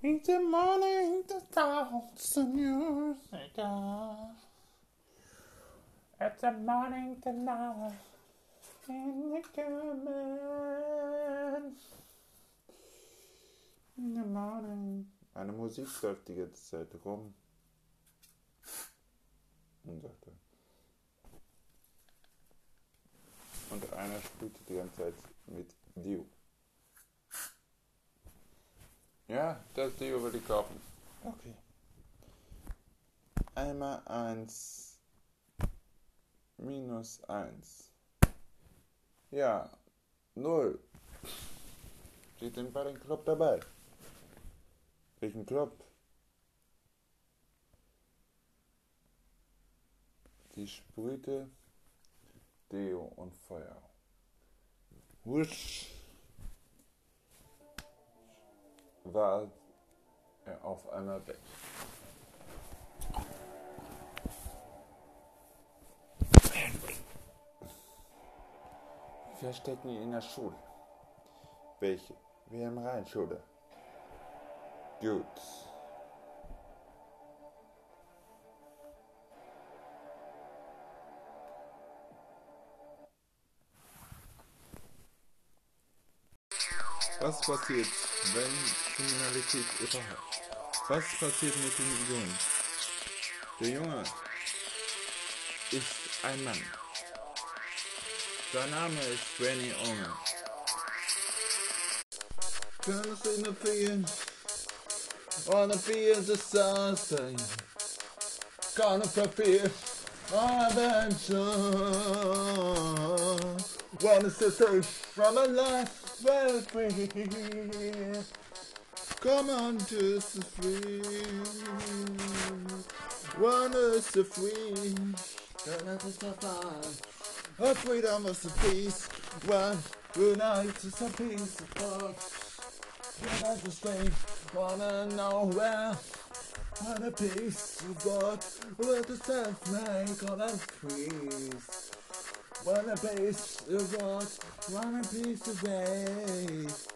In the morning, the thousand years ago. At the morning, the night, in the coming. In the morning. Eine Musik läuft die ganze Zeit rum. Und sagte. Und einer spielte die ganze Zeit mit Dio. Ja, das Dio würde ich kaufen. Okay. Einmal eins minus eins. Ja, null. Sie sind bei dem Club dabei. Welchen Club? Sie sprühte Deo und Feuer. Wusch war er auf einmal weg. Wir stecken ihn in der Schule. Welche? Wir haben Rheinschule. Gut. Was passiert, wenn Kriminalität überhaupt? Was passiert mit dem Jungen? Der Junge ist ein Mann. Sein Name ist Benny Omer. Girls in the on the field of sunshine, gonna fulfill adventure. Wanna set from a life well free. Come on to the free. One is the free. Don't let us A freedom is the peace. One unites us a peace of thought. Give us the strength. Wanna know where? And a peace of God. Let us stand, make all us peace. Increase. Wanna piece of God. Wanna piece of waste.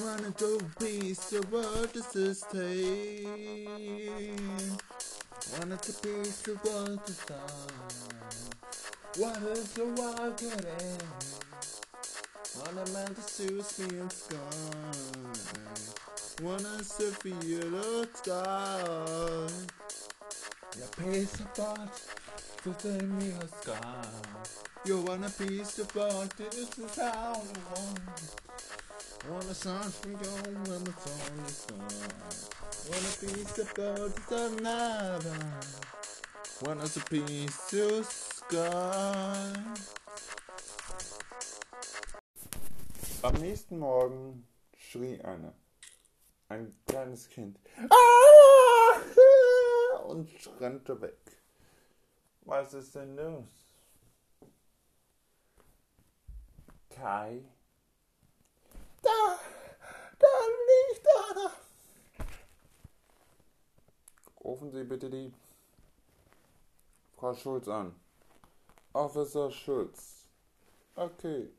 Wanna do piece of what is the state. Wanna to piece of what is done. What is the wild getting? Wanna man to soothe me in sky. Wanna surf the yellow sky. Your piece of thought to take me a sky. You want a piece of thought, this is how you want. Want a song for you when the song is gone. Want a piece of thought, it's another. Want us a piece of sky. Am nächsten Morgen schrie einer. Ein kleines Kind. Ah! Und rannte weg. Was ist denn los? Kai? Da! Da liegt einer! Rufen Sie bitte die Frau Schulz an. Officer Schulz. Okay.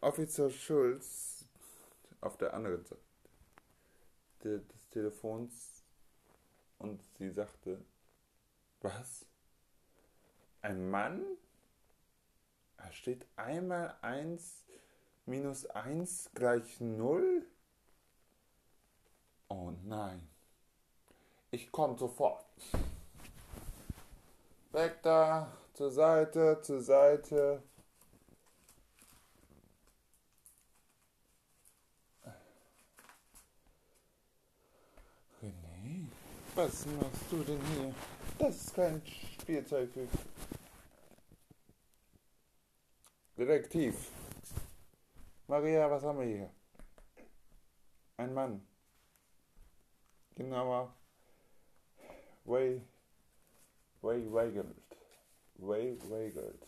Officer Schulz auf der anderen Seite des Telefons und sie sagte, was? Ein Mann? Da steht einmal 1 minus 1 gleich 0? Oh nein. Ich komme sofort. Weg da, zur Seite, zur Seite. René, was machst du denn hier? Das ist kein Spielzeug für Detektiv. Maria, was haben wir hier? Ein Mann. Genauer. Way. Way Weigelt. Way Weigelt.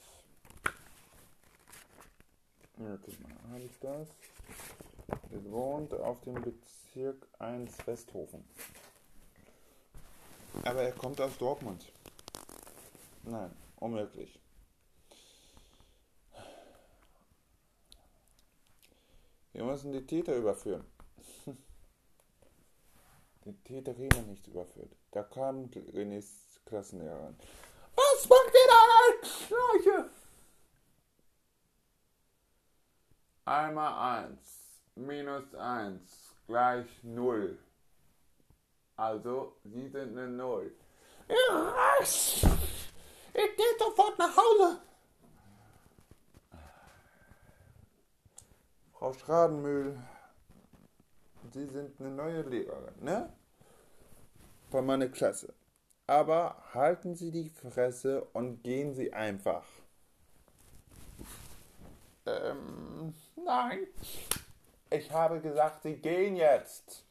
Guck mal, habe ich das? Der wohnt auf dem Bezirk 1 Westhofen. Aber er kommt aus Dortmund. Nein, unmöglich. Wir müssen die Täter überführen. Die Täterin nicht überführt. Da kam Renés Klassenlehrerin. Was macht ihr da als Schleiche? Einmal eins minus eins gleich null. Also, Sie sind eine Null. Ich gehe sofort nach Hause. Frau Schradenmühl, Sie sind eine neue Lehrerin, ne? Von meiner Klasse. Aber halten Sie die Fresse und gehen Sie einfach. Ähm, nein. Ich habe gesagt, Sie gehen jetzt.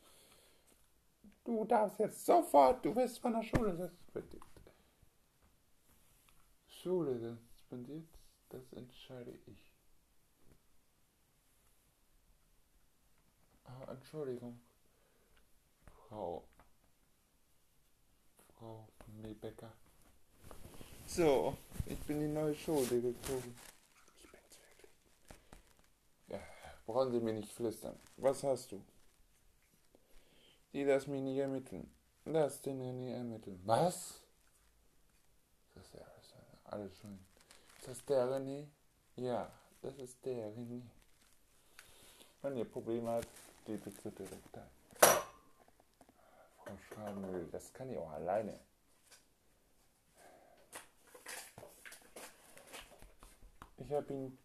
Du darfst jetzt sofort, du bist von der Schule suspendiert. Schule suspendiert, das entscheide ich. Ah, Entschuldigung. Frau. Frau Nebecker. So, ich bin die neue Schuldirektorin. Ich bin's wirklich. Ja, brauchen Sie mir nicht flüstern. Was hast du? Die das mir nie ermitteln. Lass den nie ermitteln. Was? Das ist ja alles schön. Ist das der René? Ja, das ist der René. Wenn ihr Probleme habt, bitte direkt ein. Frau Schrabenmüll, das kann ich auch alleine. Ich habe ihn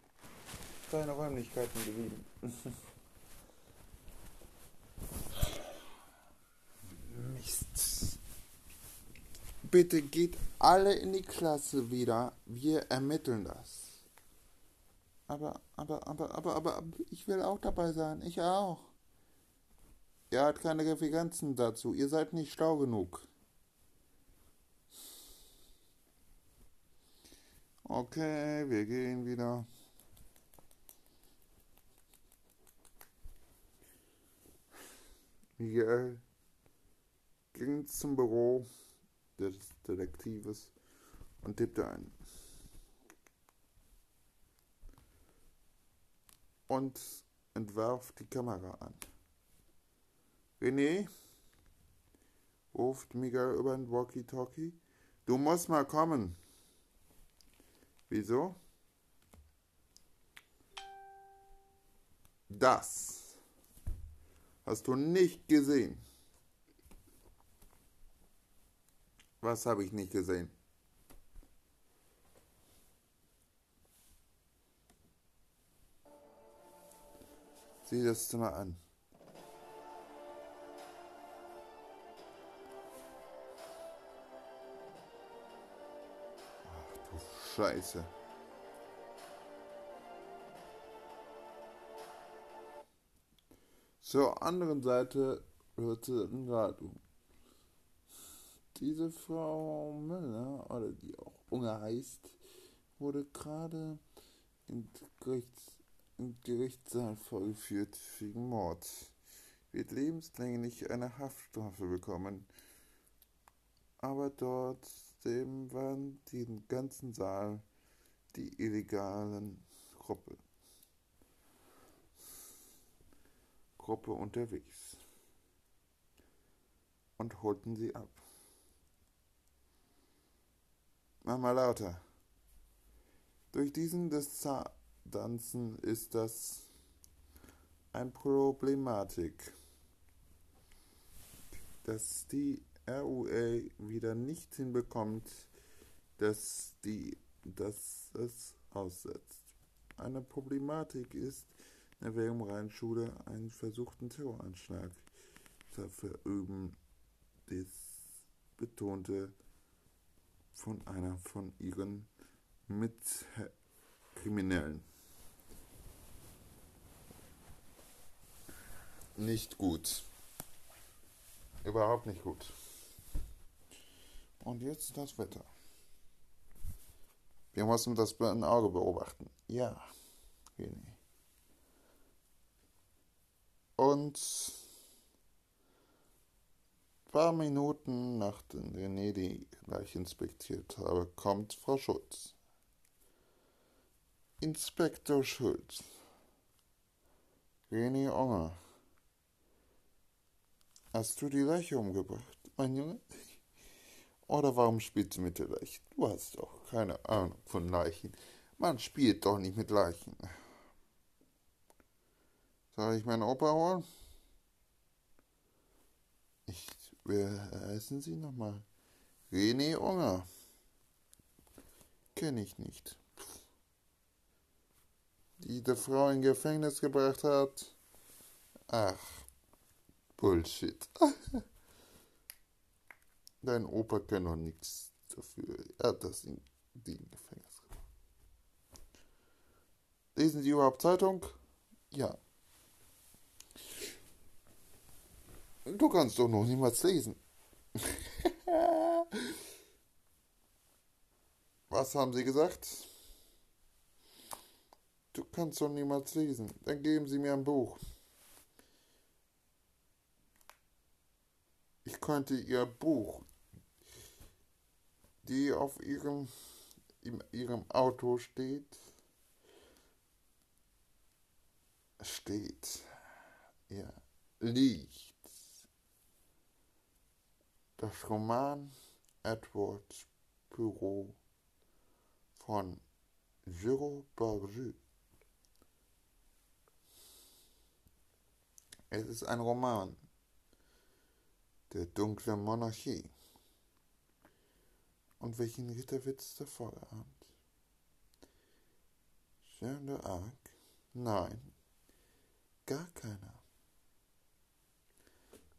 seine Räumlichkeiten gegeben. Mist. Bitte geht alle in die Klasse wieder. Wir ermitteln das. Aber, aber, aber, aber, aber ich will auch dabei sein. Ich auch. Ihr habt keine Referenzen dazu. Ihr seid nicht schlau genug. Okay, wir gehen wieder. Miguel ging zum Büro des Detektives und tippte ein. Und entwarf die Kamera an. René, ruft Miguel über ein Walkie-Talkie, du musst mal kommen. Wieso? Das hast du nicht gesehen. Was habe ich nicht gesehen? Sieh das Zimmer an. Scheiße. Zur anderen Seite hörte ein Radio diese Frau Müller, oder die auch Unge heißt, wurde gerade in Gerichts, im Gerichtssaal vorgeführt wegen Mord. Wird lebenslänglich eine Haftstrafe bekommen. Aber dort eben waren den ganzen Saal die illegalen Gruppe. Gruppe unterwegs und holten sie ab. Mach mal lauter. Durch diesen Distanzen ist das eine Problematik, dass die RUA wieder nicht hinbekommt, dass, die, dass es aussetzt. Eine Problematik ist, in der Wilhelm-Rhein-Schule einen versuchten Terroranschlag zu verüben. Das betonte von einer von ihren Mitkriminellen. Nicht gut. Überhaupt nicht gut. Und jetzt das Wetter. Wir müssen das ein Auge beobachten. Ja, René. Und paar Minuten nachdem René die Leiche inspiziert habe, kommt Frau Schulz. Inspektor Schulz. René Onger. Hast du die Leiche umgebracht, mein Junge? Oder warum spielst du mit der Leiche? Du hast doch keine Ahnung von Leichen. Man spielt doch nicht mit Leichen. Soll ich meinen Opa holen? Ich, wer heißen Sie nochmal? René Unger. Kenne ich nicht. Die die Frau in Gefängnis gebracht hat. Ach, Bullshit. Dein Opa kann doch nichts dafür. Er hat das in, die in Gefängnis. Lesen Sie überhaupt Zeitung? Ja. Du kannst doch noch niemals lesen. Was haben Sie gesagt? Du kannst doch niemals lesen. Dann geben Sie mir ein Buch. Ich könnte Ihr Buch, die auf Ihrem, in Ihrem Auto steht, steht, ja, liegt. Das Roman Edward Büro von Giraud Barjou. Es ist ein Roman der dunkle Monarchie. Und welchen Ritterwitz davor geahnt? Jeanne d'Arc? Nein, gar keiner.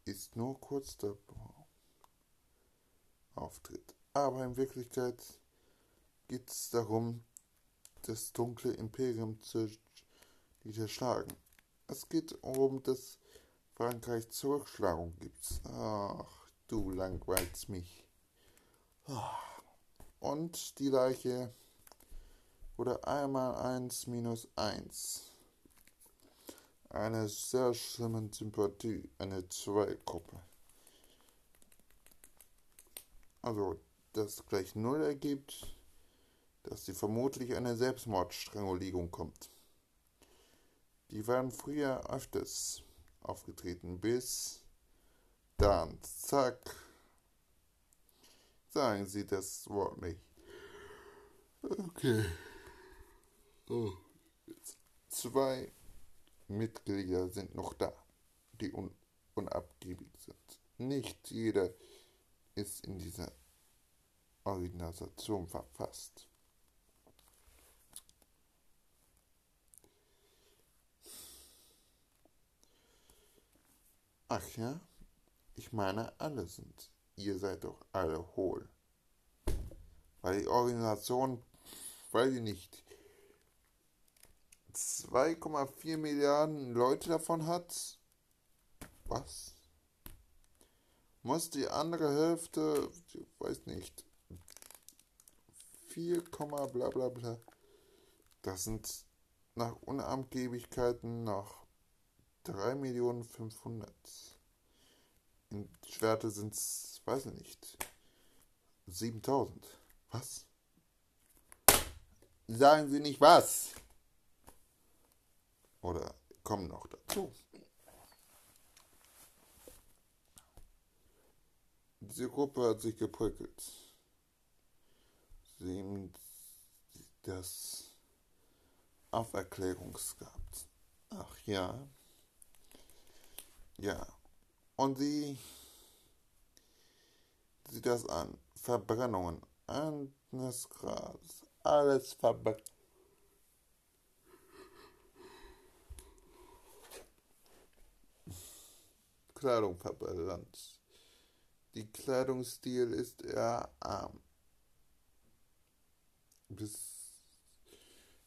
Ist nur kurz davor. Auftritt. Aber in Wirklichkeit geht es darum, das dunkle Imperium zu niederschlagen. Es geht um das Frankreich Zurückschlagung gibt's. Ach, du langweilst mich. Und die Leiche wurde einmal eins minus eins. Eine sehr schlimme Sympathie, eine Zweigruppe. Also, das gleich Null ergibt, dass sie vermutlich eine Selbstmordstrangulierung kommt. Die waren früher öfters aufgetreten, bis dann, zack, sagen Sie das Wort nicht. Okay. Oh. Zwei Mitglieder sind noch da, die un unabgiebig sind. Nicht jeder ist in dieser Organisation verfasst. Ach ja, ich meine, alle sind. Ihr seid doch alle hohl. Weil die Organisation, weiß ich nicht, 2,4 Milliarden Leute davon hat. Was? Muss die andere Hälfte, ich weiß nicht, 4, bla bla bla. Das sind nach Unangebigkeiten noch 3 Millionen 500. Schwerte sind es, weiß ich nicht, 7000. Was? Sagen Sie nicht was? Oder kommen noch dazu. Diese Gruppe hat sich geprickelt. Sie das Auferklärungsgehabt. Ach ja. Ja. Und sie sieht das an. Verbrennungen eines Grades. Alles verbrennt. Kleidung verbrannt. Die Kleidungsstil ist eher arm. Bis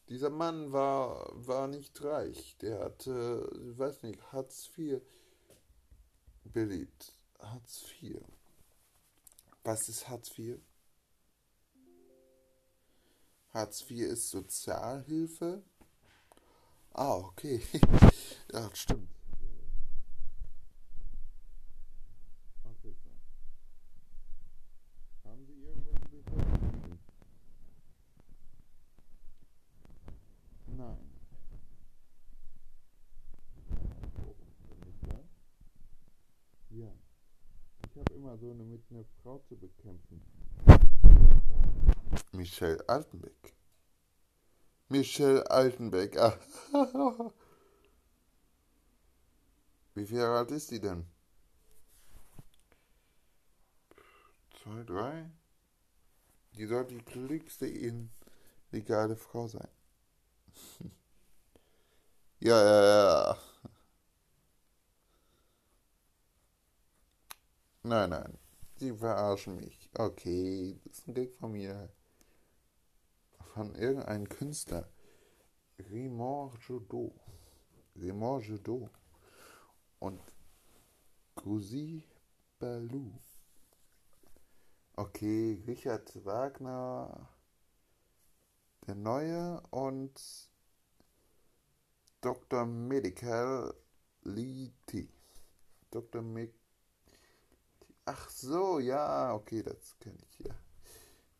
dieser Mann war, war nicht reich. Der hatte, weiß nicht, Hartz IV beliebt. Hartz IV. Was ist Hartz IV? Hartz IV ist Sozialhilfe. Ah, okay. ja, stimmt. Eine mit einer Frau zu bekämpfen. Michelle Altenbeck. Michelle Altenbeck. Wie viel Jahre alt ist die denn? Zwei, drei? Die soll die glücklichste illegale Frau sein. ja, ja, ja. Nein, nein. Sie verarschen mich. Okay, das ist ein Gag von mir. Von irgendeinem Künstler. Raymond Jodot. Raymond Jodot. Und Cousy Balou. Okay, Richard Wagner, der Neue und Dr. Medical Liti. Dr. Medical Ach so, ja, okay, das kenne ich ja.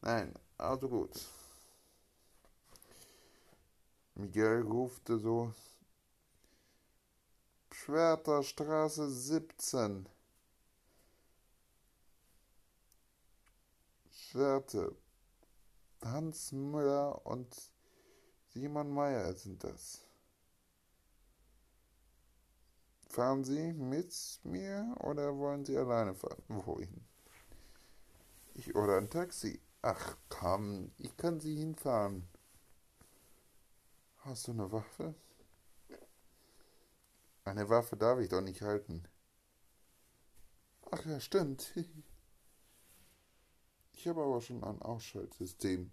Nein, also gut. Miguel rufte so. Schwerterstraße 17. Schwerte. Hans Müller und Simon Meyer sind das. Fahren Sie mit mir oder wollen Sie alleine fahren? Wohin? Ich oder ein Taxi. Ach komm, ich kann Sie hinfahren. Hast du eine Waffe? Eine Waffe darf ich doch nicht halten. Ach ja, stimmt. Ich habe aber schon ein Ausschaltsystem.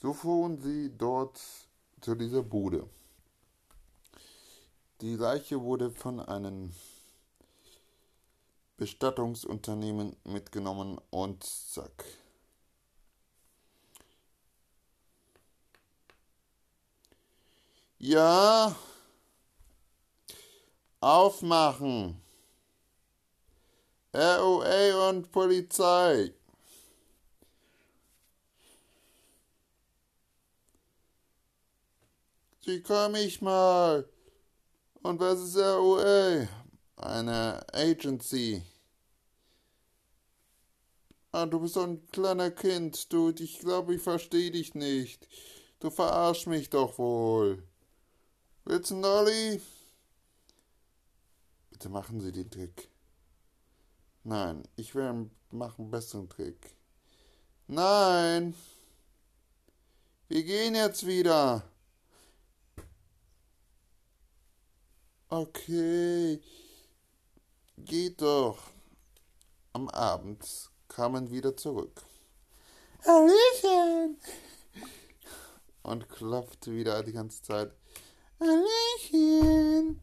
So fuhren sie dort zu dieser Bude. Die Leiche wurde von einem Bestattungsunternehmen mitgenommen und zack. Ja, aufmachen. ROA und Polizei. Wie komme ich mal? Und was ist ROA? Eine Agency. Ah, du bist so ein kleiner Kind, du. Ich glaube, ich verstehe dich nicht. Du verarsch mich doch wohl. Willst du einen Dolly? Bitte machen Sie den Trick. Nein, ich will machen einen besseren Trick. Nein! Wir gehen jetzt wieder. Okay, geht doch. Am Abend kamen wieder zurück. Hallöchen! Und klopfte wieder die ganze Zeit. Hallöchen!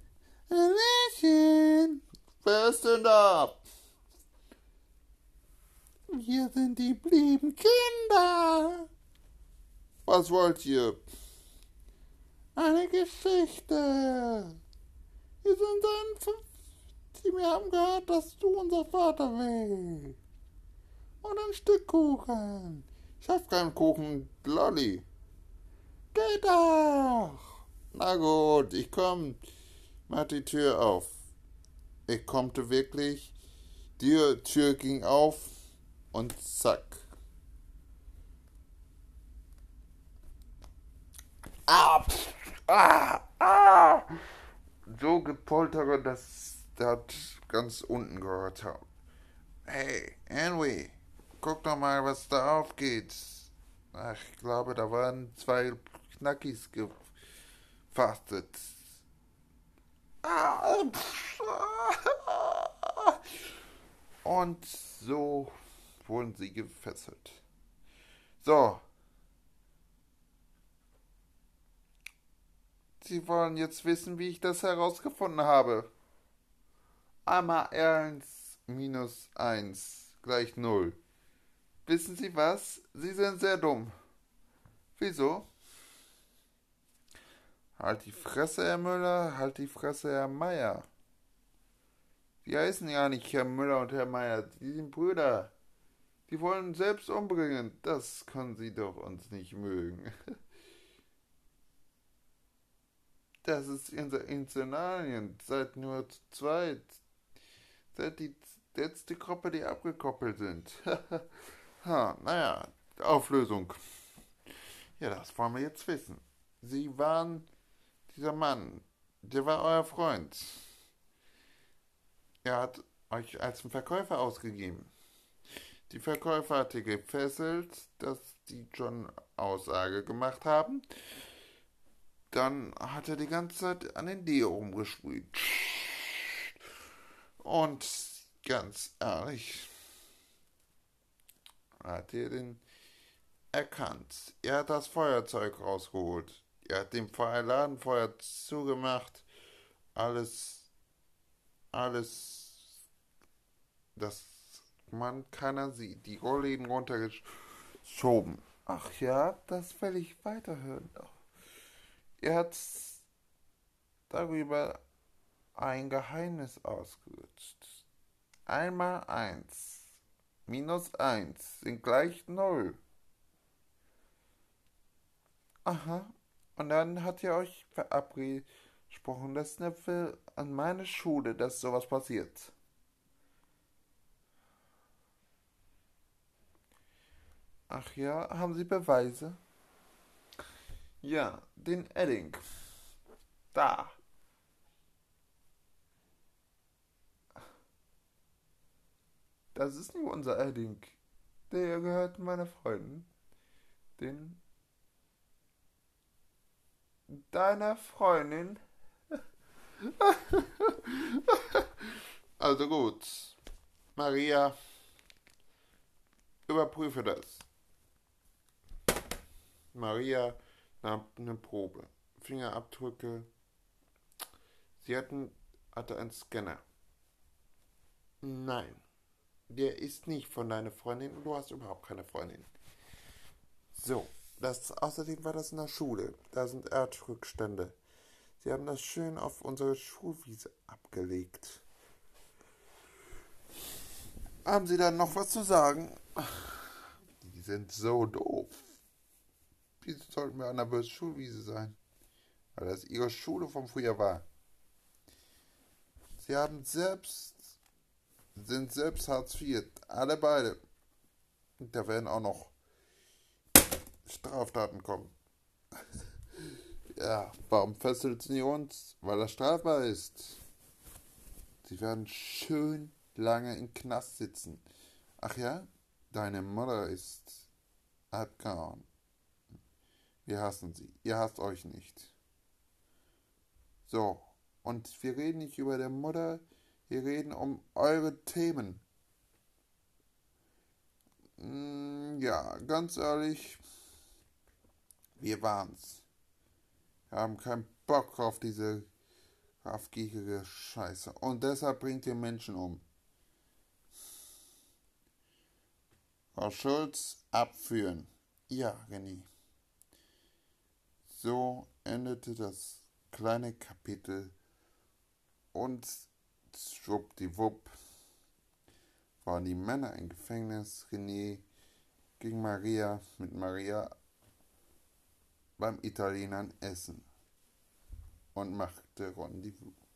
Hallöchen! Wer ist denn da? Wir sind die blieben Kinder. Was wollt ihr? Eine Geschichte. Wir sind dann. Wir haben gehört, dass du unser Vater willst. Und ein Stück Kuchen. Ich hab keinen Kuchen, Lolli. Geht doch. Na gut, ich komm. Mach die Tür auf. Ich konnte wirklich. Die Tür ging auf und zack. Ah, ah, ah so gepoltere, dass das ganz unten gehört hat. Hey, Henry, guck doch mal, was da aufgeht. Ach, ich glaube, da waren zwei Knackis gefastet. Und so wurden sie gefesselt. So, Sie wollen jetzt wissen, wie ich das herausgefunden habe. Einmal 1 minus 1 gleich 0. Wissen Sie was? Sie sind sehr dumm. Wieso? Halt die Fresse, Herr Müller, halt die Fresse, Herr Meier. Die heißen ja nicht Herr Müller und Herr Meier, die sind Brüder. Die wollen selbst umbringen. Das können Sie doch uns nicht mögen. Das ist unser Insenalien. Seid nur zu zweit. Seid die letzte Gruppe, die abgekoppelt sind. ha, naja, Auflösung. Ja, das wollen wir jetzt wissen. Sie waren dieser Mann, der war euer Freund. Er hat euch als ein Verkäufer ausgegeben. Die Verkäufer hatte gefesselt, dass die schon Aussage gemacht haben. Dann hat er die ganze Zeit an den Deo rumgesprüht. Und ganz ehrlich, hat er den erkannt. Er hat das Feuerzeug rausgeholt. Er hat dem Ladenfeuer zugemacht. Alles, alles, das man keiner sieht. Die Rollläden runtergeschoben. Ach ja, das will ich weiterhören. Er hat darüber ein Geheimnis ausgerutscht. Einmal eins minus eins sind gleich null. Aha, und dann hat ihr euch verabredet, dass Nephew an meine Schule, dass sowas passiert. Ach ja, haben Sie Beweise? Ja, den Edding. Da. Das ist nicht unser Edding. Der gehört meiner Freundin. Den. Deiner Freundin. also gut. Maria, überprüfe das. Maria nahm eine Probe. Fingerabdrücke. Sie hatten, hatte einen Scanner. Nein, der ist nicht von deiner Freundin und du hast überhaupt keine Freundin. So, das, außerdem war das in der Schule. Da sind Erdrückstände. Sie haben das schön auf unsere Schulwiese abgelegt. Haben Sie da noch was zu sagen? Die sind so doof. Wieso sollten wir an der bösen Schulwiese sein? Weil das ihre Schule vom Frühjahr war. Sie haben selbst, sind selbst Hartz IV. Alle beide. Und da werden auch noch Straftaten kommen. ja, warum fesselt sie uns? Weil das strafbar ist. Sie werden schön lange im Knast sitzen. Ach ja, deine Mutter ist abgehauen. Wir hassen sie. Ihr hasst euch nicht. So, und wir reden nicht über der Mutter, wir reden um eure Themen. Mm, ja, ganz ehrlich, wir waren's. Wir haben keinen Bock auf diese raffgierige Scheiße. Und deshalb bringt ihr Menschen um. Frau Schulz, abführen. Ja, René. So endete das kleine Kapitel und schwuppdiwupp waren die Männer im Gefängnis. René ging Maria mit Maria beim Italienern essen und machte Rendezvous.